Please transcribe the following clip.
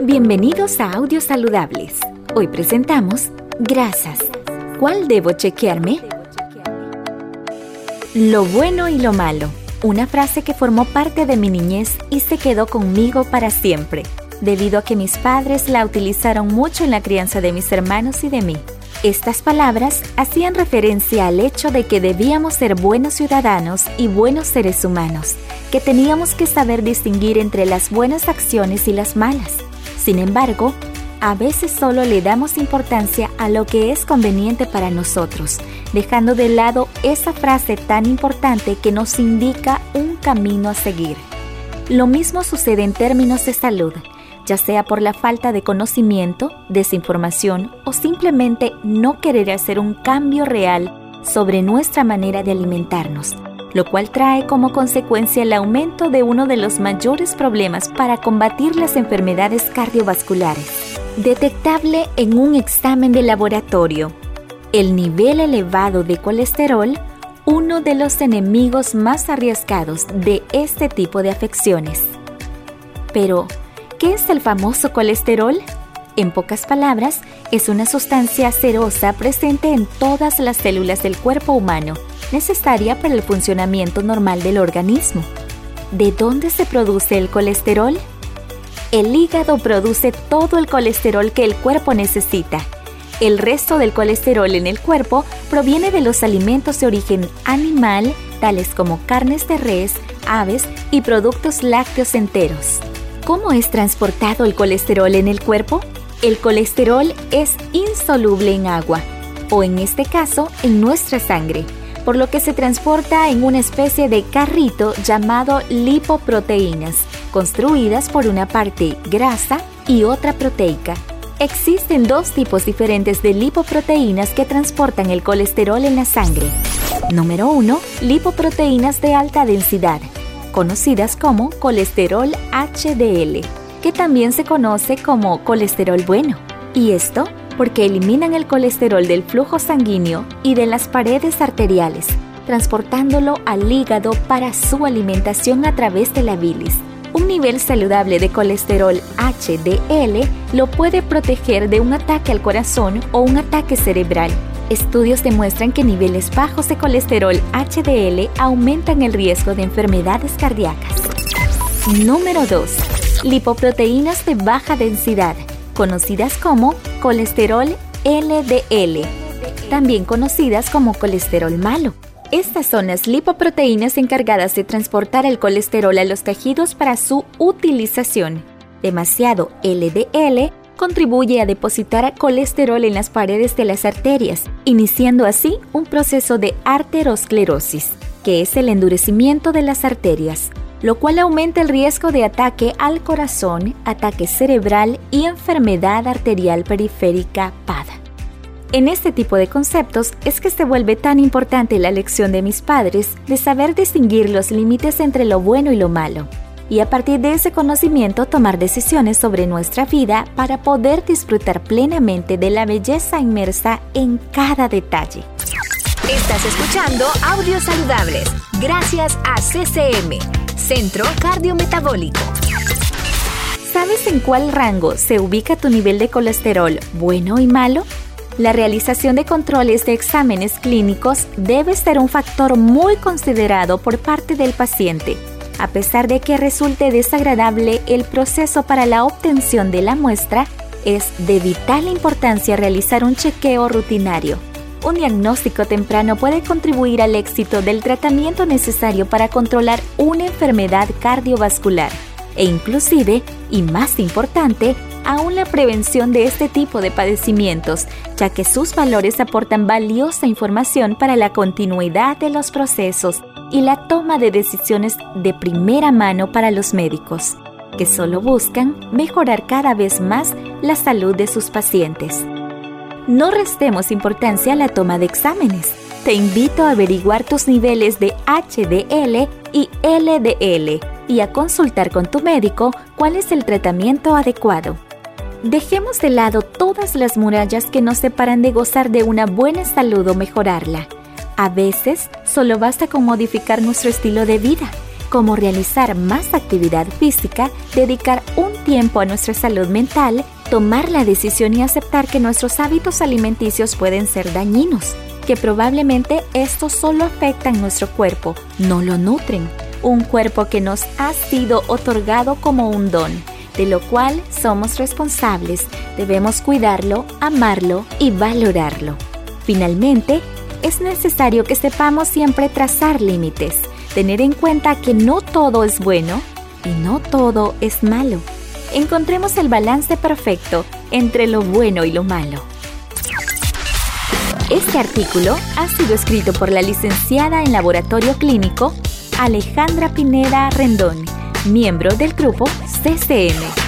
Bienvenidos a Audios Saludables. Hoy presentamos Grasas. ¿Cuál debo chequearme? Lo bueno y lo malo. Una frase que formó parte de mi niñez y se quedó conmigo para siempre, debido a que mis padres la utilizaron mucho en la crianza de mis hermanos y de mí. Estas palabras hacían referencia al hecho de que debíamos ser buenos ciudadanos y buenos seres humanos, que teníamos que saber distinguir entre las buenas acciones y las malas sin embargo, a veces solo le damos importancia a lo que es conveniente para nosotros, dejando de lado esa frase tan importante que nos indica un camino a seguir. Lo mismo sucede en términos de salud, ya sea por la falta de conocimiento, desinformación o simplemente no querer hacer un cambio real sobre nuestra manera de alimentarnos lo cual trae como consecuencia el aumento de uno de los mayores problemas para combatir las enfermedades cardiovasculares, detectable en un examen de laboratorio. El nivel elevado de colesterol, uno de los enemigos más arriesgados de este tipo de afecciones. Pero, ¿qué es el famoso colesterol? En pocas palabras, es una sustancia cerosa presente en todas las células del cuerpo humano necesaria para el funcionamiento normal del organismo. ¿De dónde se produce el colesterol? El hígado produce todo el colesterol que el cuerpo necesita. El resto del colesterol en el cuerpo proviene de los alimentos de origen animal, tales como carnes de res, aves y productos lácteos enteros. ¿Cómo es transportado el colesterol en el cuerpo? El colesterol es insoluble en agua, o en este caso en nuestra sangre por lo que se transporta en una especie de carrito llamado lipoproteínas, construidas por una parte grasa y otra proteica. Existen dos tipos diferentes de lipoproteínas que transportan el colesterol en la sangre. Número 1. Lipoproteínas de alta densidad, conocidas como colesterol HDL, que también se conoce como colesterol bueno. Y esto porque eliminan el colesterol del flujo sanguíneo y de las paredes arteriales, transportándolo al hígado para su alimentación a través de la bilis. Un nivel saludable de colesterol HDL lo puede proteger de un ataque al corazón o un ataque cerebral. Estudios demuestran que niveles bajos de colesterol HDL aumentan el riesgo de enfermedades cardíacas. Número 2. Lipoproteínas de baja densidad conocidas como colesterol LDL, también conocidas como colesterol malo. Estas son las lipoproteínas encargadas de transportar el colesterol a los tejidos para su utilización. Demasiado LDL contribuye a depositar colesterol en las paredes de las arterias, iniciando así un proceso de arteriosclerosis, que es el endurecimiento de las arterias lo cual aumenta el riesgo de ataque al corazón, ataque cerebral y enfermedad arterial periférica PAD. En este tipo de conceptos es que se vuelve tan importante la lección de mis padres de saber distinguir los límites entre lo bueno y lo malo, y a partir de ese conocimiento tomar decisiones sobre nuestra vida para poder disfrutar plenamente de la belleza inmersa en cada detalle. Estás escuchando Audios Saludables, gracias a CCM Centro Cardiometabólico. ¿Sabes en cuál rango se ubica tu nivel de colesterol bueno y malo? La realización de controles de exámenes clínicos debe ser un factor muy considerado por parte del paciente. A pesar de que resulte desagradable el proceso para la obtención de la muestra, es de vital importancia realizar un chequeo rutinario un diagnóstico temprano puede contribuir al éxito del tratamiento necesario para controlar una enfermedad cardiovascular e inclusive, y más importante, aún la prevención de este tipo de padecimientos, ya que sus valores aportan valiosa información para la continuidad de los procesos y la toma de decisiones de primera mano para los médicos, que solo buscan mejorar cada vez más la salud de sus pacientes no restemos importancia a la toma de exámenes. Te invito a averiguar tus niveles de HDL y LDL y a consultar con tu médico cuál es el tratamiento adecuado. Dejemos de lado todas las murallas que nos separan de gozar de una buena salud o mejorarla. A veces solo basta con modificar nuestro estilo de vida como realizar más actividad física, dedicar un tiempo a nuestra salud mental, tomar la decisión y aceptar que nuestros hábitos alimenticios pueden ser dañinos, que probablemente estos solo afectan nuestro cuerpo, no lo nutren. Un cuerpo que nos ha sido otorgado como un don, de lo cual somos responsables, debemos cuidarlo, amarlo y valorarlo. Finalmente, es necesario que sepamos siempre trazar límites, tener en cuenta que no todo es bueno y no todo es malo. Encontremos el balance perfecto entre lo bueno y lo malo. Este artículo ha sido escrito por la licenciada en laboratorio clínico Alejandra Pineda Rendón, miembro del grupo CCM.